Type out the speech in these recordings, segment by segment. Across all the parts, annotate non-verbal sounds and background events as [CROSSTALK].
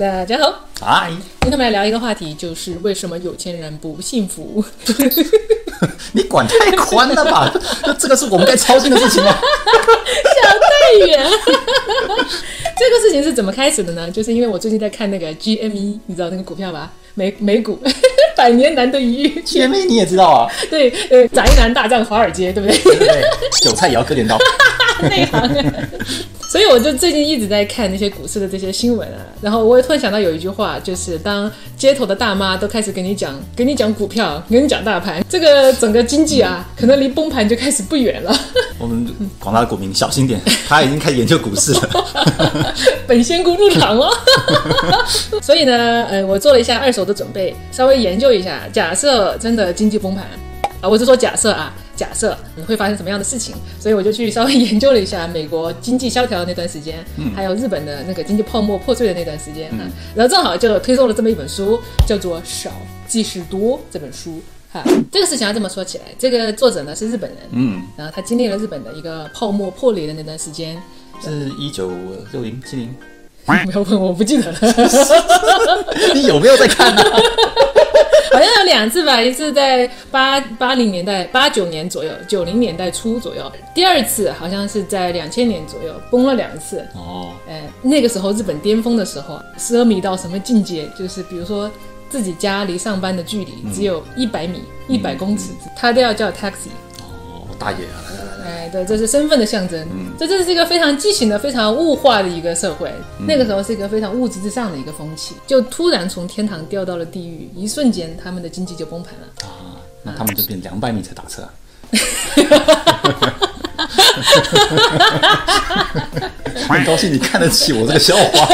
大家好，嗨，今天我们来聊一个话题，就是为什么有钱人不幸福？[LAUGHS] 你管太宽了吧？[LAUGHS] 这个是我们该操心的事情吗？想太远。[LAUGHS] 这个事情是怎么开始的呢？就是因为我最近在看那个 GME，你知道那个股票吧？美美股百年难得一遇，姐妹你也知道啊？[LAUGHS] 对，呃，宅男大战华尔街，对不对？对？韭菜也要割点刀。[LAUGHS] 内行。[LAUGHS] 所以我就最近一直在看那些股市的这些新闻啊，然后我也突然想到有一句话，就是当街头的大妈都开始给你讲，给你讲股票，给你讲大盘，这个整个经济啊，可能离崩盘就开始不远了。我们广大的股民小心点，他已经开始研究股市了。本仙姑入场了。所以呢，呃，我做了一下二手的准备，稍微研究一下，假设真的经济崩盘啊，我是说假设啊。假设你会发生什么样的事情，所以我就去稍微研究了一下美国经济萧条的那段时间，还有日本的那个经济泡沫破碎的那段时间嗯，然后正好就推送了这么一本书，叫做《少即是多》这本书哈。这个事情要这么说起来，这个作者呢是日本人，嗯，然后他经历了日本的一个泡沫破裂的那段时间，是一九六零七零，[LAUGHS] 不要问我不记得了，[LAUGHS] 你有没有在看呢？[LAUGHS] 好像有两次吧，一次在八八零年代八九年左右，九零年代初左右。第二次好像是在两千年左右，崩了两次。哦，哎，那个时候日本巅峰的时候，奢靡到什么境界？就是比如说自己家离上班的距离只有一百米、一百公尺，他都要叫 taxi。哦，大爷啊！哎，对，这是身份的象征。嗯，这这是一个非常畸形的、非常物化的一个社会。那个时候是一个非常物质至上的一个风气，就突然从天堂掉到了地狱，一瞬间他们的经济就崩盘了。啊，那他们就变两百米才打车。[LAUGHS] 很高兴你看得起我这个笑话。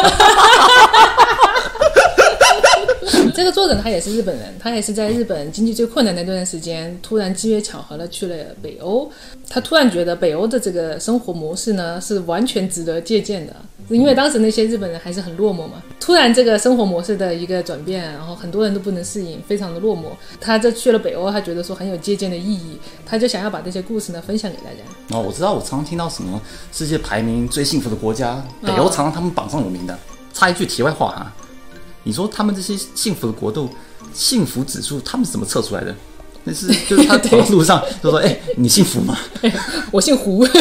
这个作者他也是日本人，他也是在日本经济最困难那段时间，突然机缘巧合的去了北欧。他突然觉得北欧的这个生活模式呢，是完全值得借鉴的。因为当时那些日本人还是很落寞嘛，突然这个生活模式的一个转变，然后很多人都不能适应，非常的落寞。他这去了北欧，他觉得说很有借鉴的意义，他就想要把这些故事呢分享给大家。哦，我知道，我常常听到什么世界排名最幸福的国家，北欧常常他们榜上有名的。插一句题外话哈。你说他们这些幸福的国度，幸福指数他们是怎么测出来的？那是就是他走在路上 [LAUGHS] 就说：“哎，你姓福吗？” [LAUGHS] 我姓胡。[LAUGHS]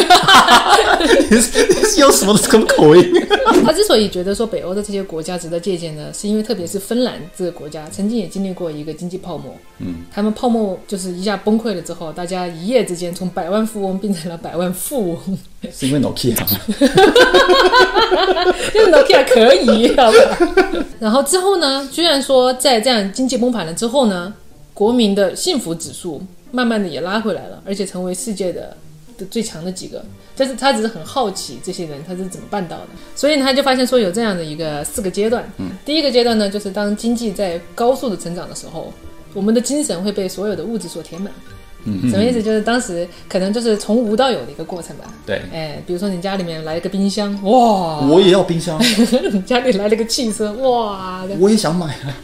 你是你是有什么什么口音？他之所以觉得说北欧的这些国家值得借鉴呢，是因为特别是芬兰这个国家曾经也经历过一个经济泡沫。嗯，他们泡沫就是一下崩溃了之后，大家一夜之间从百万富翁变成了百万富翁。是因为 Nokia 吗？就是 Nokia 可以，好吧？然后之后呢？居然说在这样经济崩盘了之后呢？国民的幸福指数慢慢的也拉回来了，而且成为世界的的最强的几个。但是他只是很好奇这些人他是怎么办到的，所以他就发现说有这样的一个四个阶段。嗯，第一个阶段呢，就是当经济在高速的成长的时候，我们的精神会被所有的物质所填满。什么意思？就是当时可能就是从无到有的一个过程吧。对，哎，比如说你家里面来了个冰箱，哇，我也要冰箱。[LAUGHS] 你家里来了个汽车，哇，我也想买啊。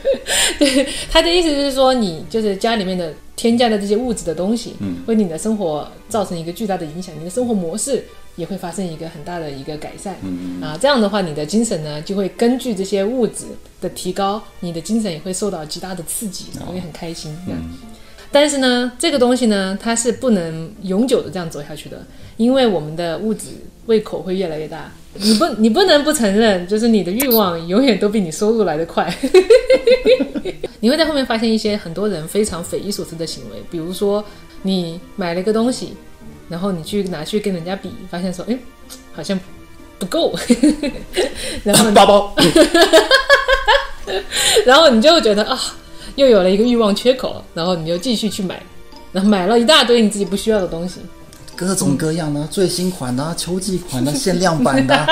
[LAUGHS] 对，他的意思就是说，你就是家里面的添加的这些物质的东西，嗯，为你的生活造成一个巨大的影响，你的生活模式也会发生一个很大的一个改善。嗯啊，这样的话，你的精神呢就会根据这些物质的提高，你的精神也会受到极大的刺激，会很开心。嗯。但是呢，这个东西呢，它是不能永久的这样走下去的，因为我们的物质胃口会越来越大。你不，你不能不承认，就是你的欲望永远都比你收入来得快。[LAUGHS] 你会在后面发现一些很多人非常匪夷所思的行为，比如说你买了一个东西，然后你去拿去跟人家比，发现说，哎，好像不够，[LAUGHS] 然后 [LAUGHS] 包包，然后你就会觉得啊。又有了一个欲望缺口，然后你就继续去买，然后买了一大堆你自己不需要的东西，各种各样的最新款的、秋季款的、限量版的。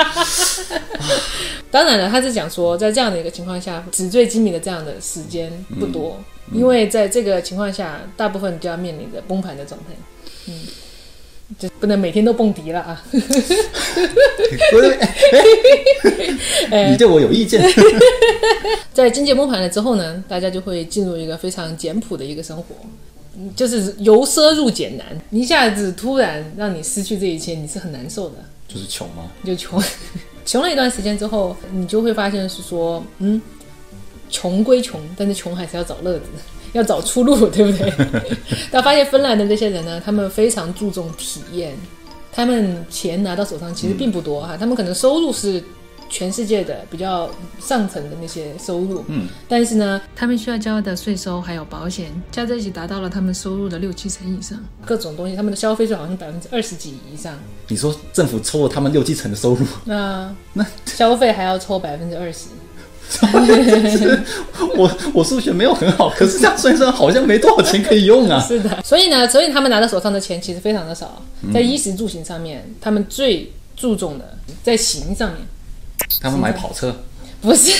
[LAUGHS] 当然了，他是讲说，在这样的一个情况下，纸醉金迷的这样的时间不多，因为在这个情况下，大部分就要面临着崩盘的状态。嗯。就不能每天都蹦迪了啊！[LAUGHS] 你对我有意见。[LAUGHS] 在经济崩盘了之后呢，大家就会进入一个非常简朴的一个生活，就是由奢入俭难。一下子突然让你失去这一切，你是很难受的。就是穷吗？就穷。穷了一段时间之后，你就会发现是说，嗯，穷归穷，但是穷还是要找乐子，要找出路，[LAUGHS] 对不对？但发现芬兰的这些人呢，他们非常注重体验，他们钱拿到手上其实并不多哈，他们可能收入是。全世界的比较上层的那些收入，嗯，但是呢，他们需要交的税收还有保险加在一起，达到了他们收入的六七成以上。各种东西，他们的消费税好像百分之二十几以上。你说政府抽了他们六七成的收入，[LAUGHS] 那那消费还要抽百分之二十？[LAUGHS] 我我数学没有很好，可是这样算算好像没多少钱可以用啊。[LAUGHS] 是的，所以呢，所以他们拿到手上的钱其实非常的少，在衣食住行上面，他们最注重的在行上面。他们买跑车，[LAUGHS] 不是，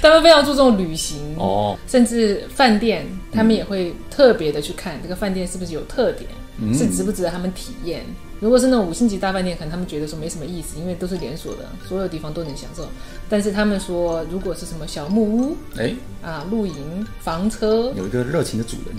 他们非常注重旅行哦，甚至饭店，他们也会特别的去看这个饭店是不是有特点，是值不值得他们体验。如果是那种五星级大饭店，可能他们觉得说没什么意思，因为都是连锁的，所有地方都能享受。但是他们说，如果是什么小木屋，哎，啊，露营房车，有一个热情的主人。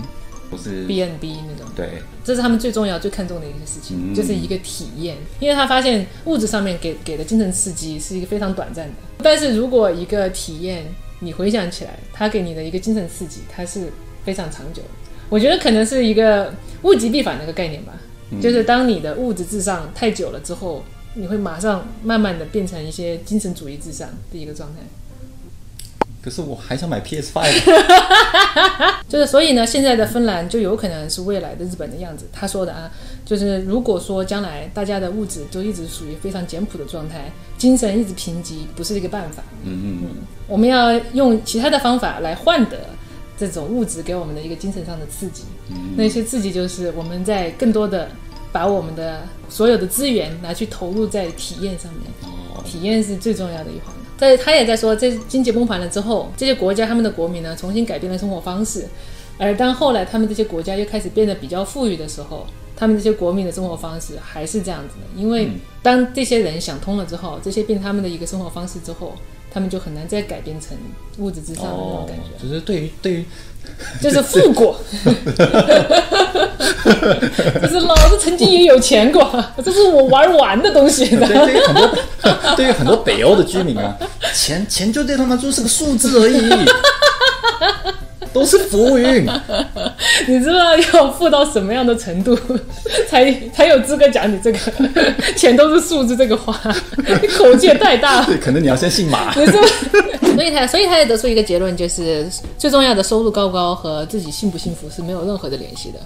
不是 B N B 那种，对，这是他们最重要、最看重的一个事情，就是一个体验。因为他发现物质上面给给的精神刺激是一个非常短暂的，但是如果一个体验你回想起来，他给你的一个精神刺激，它是非常长久的。我觉得可能是一个物极必反的一个概念吧，就是当你的物质至上太久了之后，你会马上慢慢的变成一些精神主义至上的一个状态。可是我还想买 PS Five，[LAUGHS] 就是所以呢，现在的芬兰就有可能是未来的日本的样子。他说的啊，就是如果说将来大家的物质都一直属于非常简朴的状态，精神一直贫瘠，不是一个办法。嗯嗯嗯，我们要用其他的方法来换得这种物质给我们的一个精神上的刺激。那些刺激就是我们在更多的把我们的所有的资源拿去投入在体验上面。体验是最重要的一环。在他也在说，这经济崩盘了之后，这些国家他们的国民呢，重新改变了生活方式。而当后来他们这些国家又开始变得比较富裕的时候，他们这些国民的生活方式还是这样子的。因为当这些人想通了之后，这些变他们的一个生活方式之后，他们就很难再改变成物质之上的那种感觉。就是对于对于。[LAUGHS] 就是富过，[LAUGHS] 就是老子曾经也有钱过，这是我玩完的东西。对于很多 [LAUGHS] 对于很多北欧的居民啊，钱钱就对他们就是个数字而已，都是浮云。[LAUGHS] 你知道要富到什么样的程度，[LAUGHS] 才才有资格讲你这个 [LAUGHS] 钱都是数字这个话？你口气也太大了。对。可能你要先姓马。所以他，所以他也得出一个结论，就是最重要的收入高不高和自己幸不幸福是没有任何的联系的。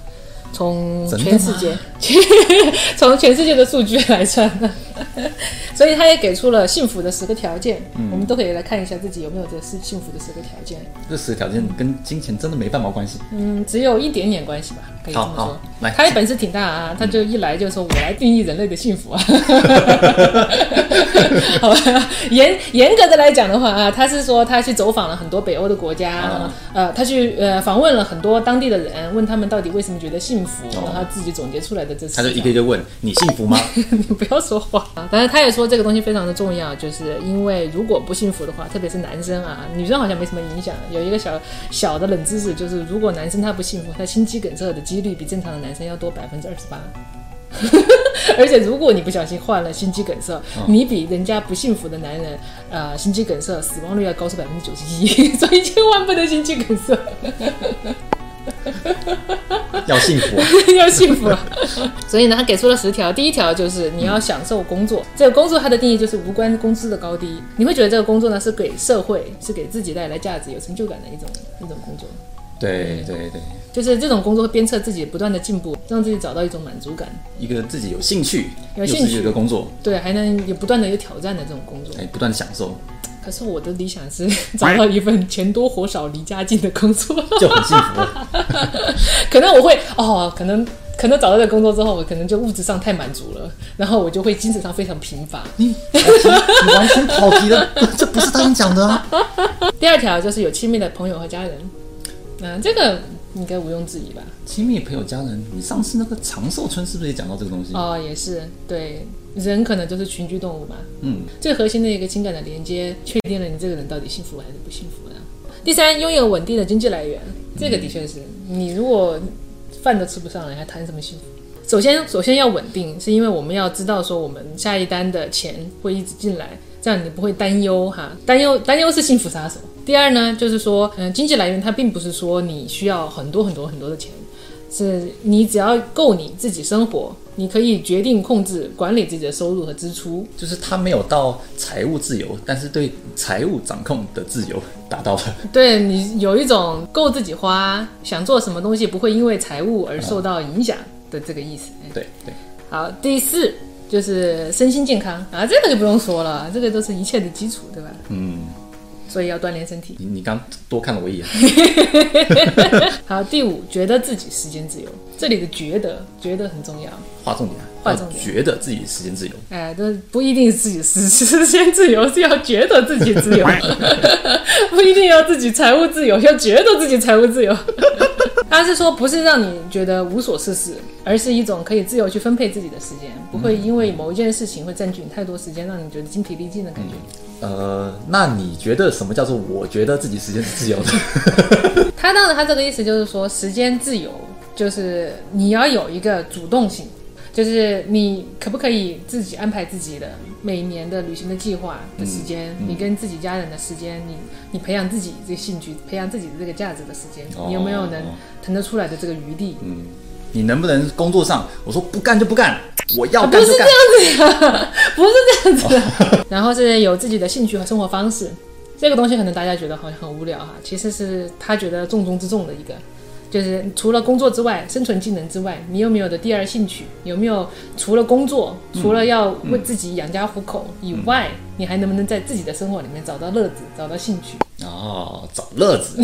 从全世界，[LAUGHS] 从全世界的数据来算，[LAUGHS] 所以他也给出了幸福的十个条件。我们都可以来看一下自己有没有这是幸福的十个条件。这十个条件跟金钱真的没半毛关系。嗯，只有一点点关系吧，可以这么说。来，他本事挺大啊，他就一来就说：“我来定义人类的幸福啊。[LAUGHS] ”好吧，严严格的来讲的话啊，他是说他去走访了很多北欧的国家，呃，他去呃访问了很多当地的人，问他们到底为什么觉得幸。幸福，然后他自己总结出来的这，他就一个一个问你幸福吗？[LAUGHS] 你不要说话。当然，他也说这个东西非常的重要，就是因为如果不幸福的话，特别是男生啊，女生好像没什么影响。有一个小小的冷知识，就是如果男生他不幸福，他心肌梗塞的几率比正常的男生要多百分之二十八。[LAUGHS] 而且如果你不小心患了心肌梗塞，你比人家不幸福的男人，呃，心肌梗塞死亡率要高出百分之九十一，[LAUGHS] 所以千万不能心肌梗塞。[LAUGHS] 要幸福，[LAUGHS] 要幸福。[LAUGHS] 所以呢，他给出了十条。第一条就是你要享受工作。这个工作它的定义就是无关工资的高低。你会觉得这个工作呢是给社会、是给自己带来价值、有成就感的一种一种工作。对对对，就是这种工作会鞭策自己不断的进步，让自己找到一种满足感。一个自己有兴趣、有兴趣的工作，对，还能有不断的有挑战的这种工作，哎，不断的享受。可是我的理想是 [LAUGHS] 找到一份钱多活少离家近的工作，就很幸福。[LAUGHS] 可能我会哦，可能可能找到这工作之后，我可能就物质上太满足了，然后我就会精神上非常贫乏。你你完全跑题了，这不是他们讲的啊。[LAUGHS] 第二条就是有亲密的朋友和家人，嗯，这个应该毋庸置疑吧？亲密朋友家人，你上次那个长寿村是不是也讲到这个东西？哦，也是对。人可能就是群居动物嘛，嗯，最核心的一个情感的连接，确定了你这个人到底幸福还是不幸福的。第三，拥有稳定的经济来源，这个的确是你如果饭都吃不上了，还谈什么幸福？首先，首先要稳定，是因为我们要知道说我们下一单的钱会一直进来，这样你不会担忧哈。担忧担忧是幸福杀手。第二呢，就是说，嗯，经济来源它并不是说你需要很多很多很多的钱，是你只要够你自己生活，你可以决定控制管理自己的收入和支出。就是他没有到财务自由，但是对财务掌控的自由达到了。对你有一种够自己花，想做什么东西不会因为财务而受到影响的这个意思。[LAUGHS] 对对。好，第四就是身心健康啊，这个就不用说了，这个都是一切的基础，对吧？嗯。所以要锻炼身体。你你刚多看了我一眼。[LAUGHS] 好，第五，觉得自己时间自由。这里的觉得，觉得很重要。划重点，划重点。觉得自己时间自由。哎，这不一定是自己时时间自由，是要觉得自己自由。[LAUGHS] [LAUGHS] 不一定要自己财务自由，要觉得自己财务自由。他是说，不是让你觉得无所事事，而是一种可以自由去分配自己的时间，不会因为某一件事情会占据你太多时间，让你觉得精疲力尽的感觉。呃，那你觉得什么叫做我觉得自己时间是自由的？[LAUGHS] 他当然，他这个意思就是说，时间自由就是你要有一个主动性。就是你可不可以自己安排自己的每年的旅行的计划的时间？你跟自己家人的时间，你你培养自己这个兴趣，培养自己的这个价值的时间，你有没有能腾得出来的这个余地？嗯，你能不能工作上，我说不干就不干，我要干就干，不是这样子呀，不是这样子。[LAUGHS] [LAUGHS] 然后是有自己的兴趣和生活方式，这个东西可能大家觉得好像很无聊哈，其实是他觉得重中之重的一个。就是除了工作之外，生存技能之外，你有没有的第二兴趣？有没有除了工作，除了要为自己养家糊口以外，你还能不能在自己的生活里面找到乐子，找到兴趣？哦，找乐子，[LAUGHS]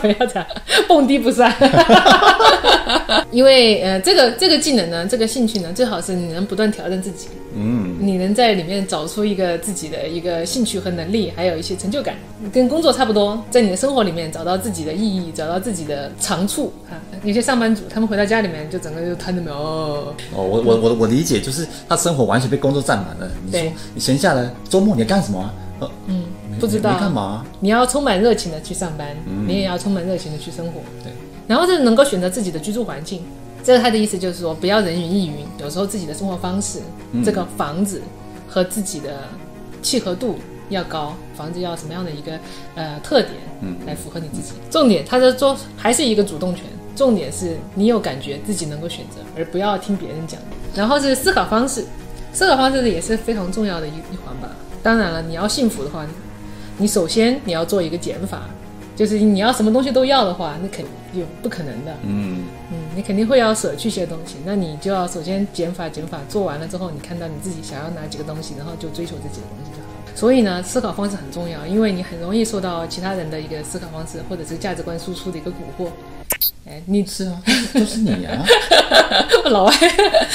不要这样，蹦迪不算。[LAUGHS] 因为呃，这个这个技能呢，这个兴趣呢，最好是你能不断挑战自己。嗯，你能在里面找出一个自己的一个兴趣和能力，还有一些成就感，跟工作差不多，在你的生活里面找到自己的意义，找到自己的长处啊。有些上班族，他们回到家里面就整个就瘫着没有。哦，我我我我理解，就是他生活完全被工作占满了。你说你闲下来周末你要干什么？呃嗯，不知道。你干嘛？你要充满热情的去上班，你也要充满热情的去生活。对，然后是能够选择自己的居住环境。这是他的意思就是说，不要人云亦云。有时候自己的生活方式，这个房子和自己的契合度要高，房子要什么样的一个呃特点，嗯，来符合你自己。重点，他的做还是一个主动权。重点是你有感觉自己能够选择，而不要听别人讲。然后是思考方式，思考方式也是非常重要的一一环吧。当然了，你要幸福的话，你首先你要做一个减法。就是你要什么东西都要的话，那肯有不可能的。嗯嗯，你肯定会要舍去些东西，那你就要首先减法减法，做完了之后，你看到你自己想要哪几个东西，然后就追求这几个东西就好。所以呢，思考方式很重要，因为你很容易受到其他人的一个思考方式或者是价值观输出的一个蛊惑。哎，你吃啊，都是你啊，[LAUGHS] 老爱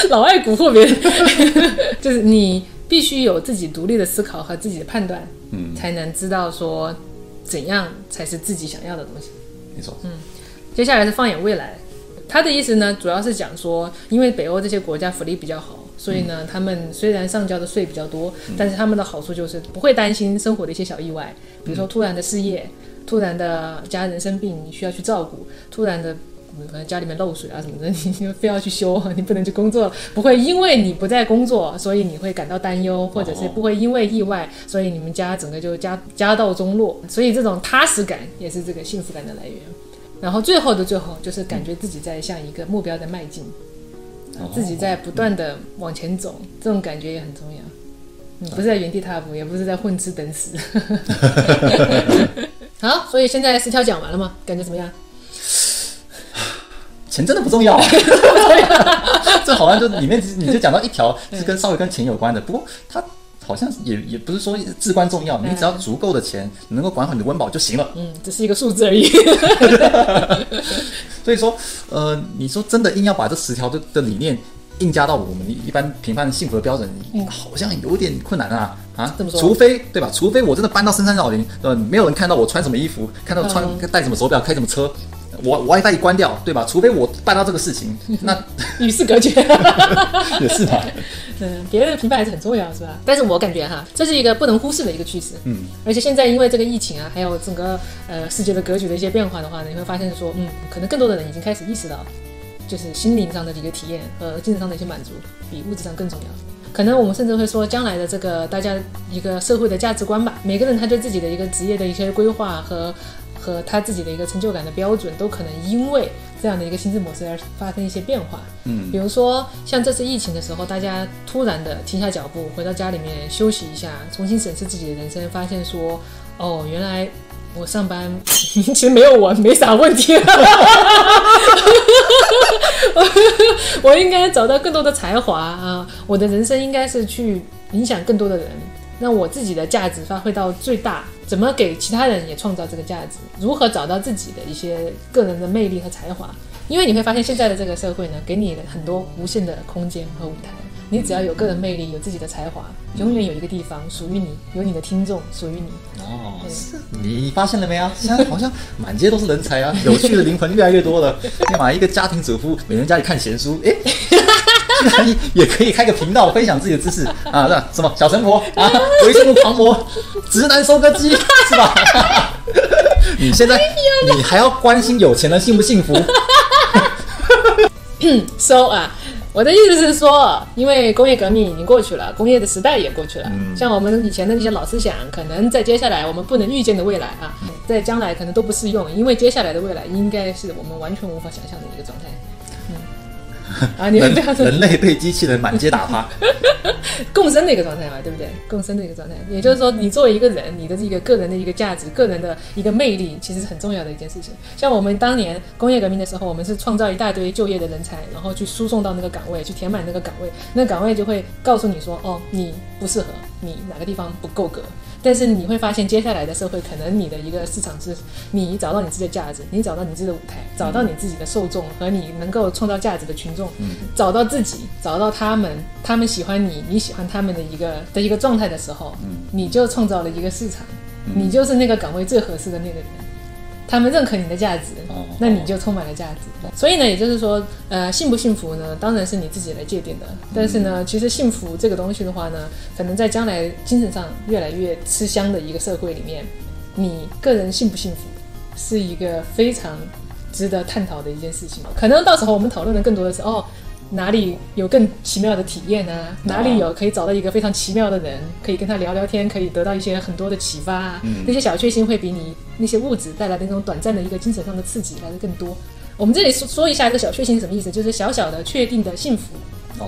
老爱蛊惑别人，[LAUGHS] 就是你必须有自己独立的思考和自己的判断，嗯，才能知道说。怎样才是自己想要的东西？没错。嗯，接下来是放眼未来，他的意思呢，主要是讲说，因为北欧这些国家福利比较好，所以呢，他们虽然上交的税比较多，但是他们的好处就是不会担心生活的一些小意外，比如说突然的失业，突然的家人生病你需要去照顾，突然的。可能家里面漏水啊什么的，你就非要去修，你不能去工作，不会因为你不在工作，所以你会感到担忧，或者是不会因为意外，所以你们家整个就家家道中落，所以这种踏实感也是这个幸福感的来源。然后最后的最后，就是感觉自己在向一个目标在迈进，自己在不断的往前走，这种感觉也很重要。你不是在原地踏步，也不是在混吃等死。[LAUGHS] 好，所以现在十条讲完了吗？感觉怎么样？钱真的不重要，[LAUGHS] 这好像就里面你就讲到一条是跟稍微跟钱有关的，不过它好像也也不是说至关重要，你只要足够的钱能够管好你的温饱就行了。嗯，只是一个数字而已。[LAUGHS] 所以说，呃，你说真的硬要把这十条的的理念硬加到我们一般评判幸福的标准，好像有点困难啊啊！除非对吧？除非我真的搬到深山老林，呃，没有人看到我穿什么衣服，看到穿戴什么手表，开什么车。我 WiFi 一关掉，对吧？除非我办到这个事情，[LAUGHS] 那与世隔绝 [LAUGHS] 也是吧？[LAUGHS] 嗯，别人的评判还是很重要，是吧？但是我感觉哈，这是一个不能忽视的一个趋势。嗯，而且现在因为这个疫情啊，还有整个呃世界的格局的一些变化的话呢，你会发现说，嗯，可能更多的人已经开始意识到，就是心灵上的一个体验和精神上的一些满足比物质上更重要。可能我们甚至会说，将来的这个大家一个社会的价值观吧，每个人他对自己的一个职业的一些规划和和他自己的一个成就感的标准，都可能因为这样的一个心智模式而发生一些变化。嗯，比如说像这次疫情的时候，大家突然的停下脚步，回到家里面休息一下，重新审视自己的人生，发现说，哦，原来我上班 [LAUGHS] 其实没有我没啥问题。我应该找到更多的才华啊！我的人生应该是去影响更多的人，让我自己的价值发挥到最大。怎么给其他人也创造这个价值？如何找到自己的一些个人的魅力和才华？因为你会发现，现在的这个社会呢，给你很多无限的空间和舞台。你只要有个人魅力，有自己的才华，永远有一个地方属于你，有你的听众属于你。哦，是你发现了没啊？现在好像满街都是人才啊，有趣的灵魂越来越多了。你买一个家庭主妇，每天家里看闲书，哎，居 [LAUGHS] 然也可以开个频道分享自己的知识啊？那什么小神婆啊，微信狂魔，[LAUGHS] 直男收割机是吧？[LAUGHS] 你现在你还要关心有钱人幸不幸福？收啊！我的意思是说，因为工业革命已经过去了，工业的时代也过去了。像我们以前的那些老思想，可能在接下来我们不能预见的未来啊，在将来可能都不适用，因为接下来的未来应该是我们完全无法想象的一个状态。[LAUGHS] 啊，你们这样人类被机器人满街打趴，[LAUGHS] 共生的一个状态嘛，对不对？共生的一个状态，也就是说，你作为一个人，你的这个个人的一个价值、个人的一个魅力，其实是很重要的一件事情。像我们当年工业革命的时候，我们是创造一大堆就业的人才，然后去输送到那个岗位，去填满那个岗位，那岗位就会告诉你说，哦，你不适合，你哪个地方不够格。但是你会发现，接下来的社会可能你的一个市场是，你找到你自己的价值，你找到你自己的舞台，找到你自己的受众和你能够创造价值的群众，找到自己，找到他们，他们喜欢你，你喜欢他们的一个的一个状态的时候，你就创造了一个市场，你就是那个岗位最合适的那个人。他们认可你的价值，那你就充满了价值。所以呢，也就是说，呃，幸不幸福呢？当然是你自己来界定的。但是呢，其实幸福这个东西的话呢，可能在将来精神上越来越吃香的一个社会里面，你个人幸不幸福，是一个非常值得探讨的一件事情。可能到时候我们讨论的更多的是哦。哪里有更奇妙的体验啊？哪里有可以找到一个非常奇妙的人，可以跟他聊聊天，可以得到一些很多的启发啊？那些小确幸会比你那些物质带来的那种短暂的一个精神上的刺激来的更多。我们这里说说一下这个小确幸是什么意思，就是小小的确定的幸福。哦，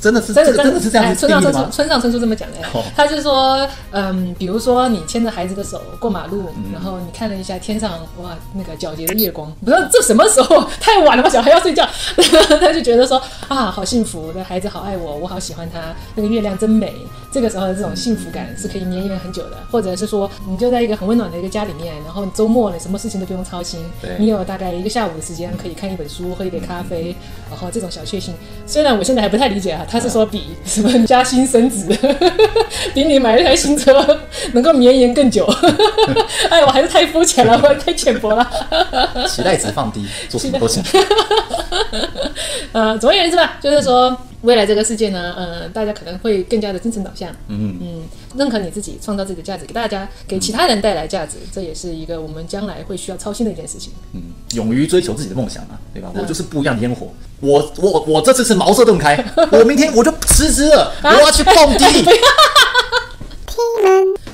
真的是真的真的是这样子村上春树村上春树这么讲的，他就说，嗯，比如说你牵着孩子的手过马路，然后你看了一下天上哇那个皎洁的月光，不知道这什么时候太晚了吧，小孩要睡觉，[LAUGHS] 他就觉得说啊好幸福，的孩子好爱我，我好喜欢他，那个月亮真美。这个时候的这种幸福感是可以绵延很久的，或者是说你就在一个很温暖的一个家里面，然后周末你什么事情都不用操心，你有大概一个下午的时间可以看一本书，喝一杯咖啡，然后这种小确幸，虽然我现在还不太理解啊，他是说比什么加薪升职，[LAUGHS] 比你买一台新车能够绵延更久，[LAUGHS] 哎，我还是太肤浅了，我太浅薄了，期待值放低，做什么都行。[LAUGHS] 呃，总而言之吧，就是说。未来这个世界呢，嗯，大家可能会更加的精神导向，嗯嗯，认可你自己，创造自己的价值，给大家，给其他人带来价值，这也是一个我们将来会需要操心的一件事情。嗯，勇于追求自己的梦想啊，对吧？我就是不一样的烟火，我我我这次是茅塞顿开，我明天我就辞职了，我要去蹦迪。[LAUGHS]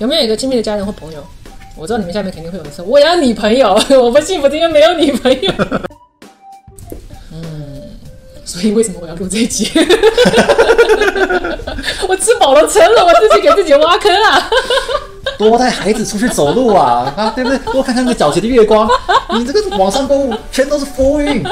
有没有一个亲密的家人或朋友？我知道你们下面肯定会有人说，我要女朋友，[LAUGHS] 我不幸福，今天没有女朋友。所以为什么我要录这一集？[LAUGHS] 我吃饱了撑了，我自己给自己挖坑啊！多带孩子出去走路啊，啊，对不对？多看看那个皎洁的月光。你这个网上购物全都是浮云。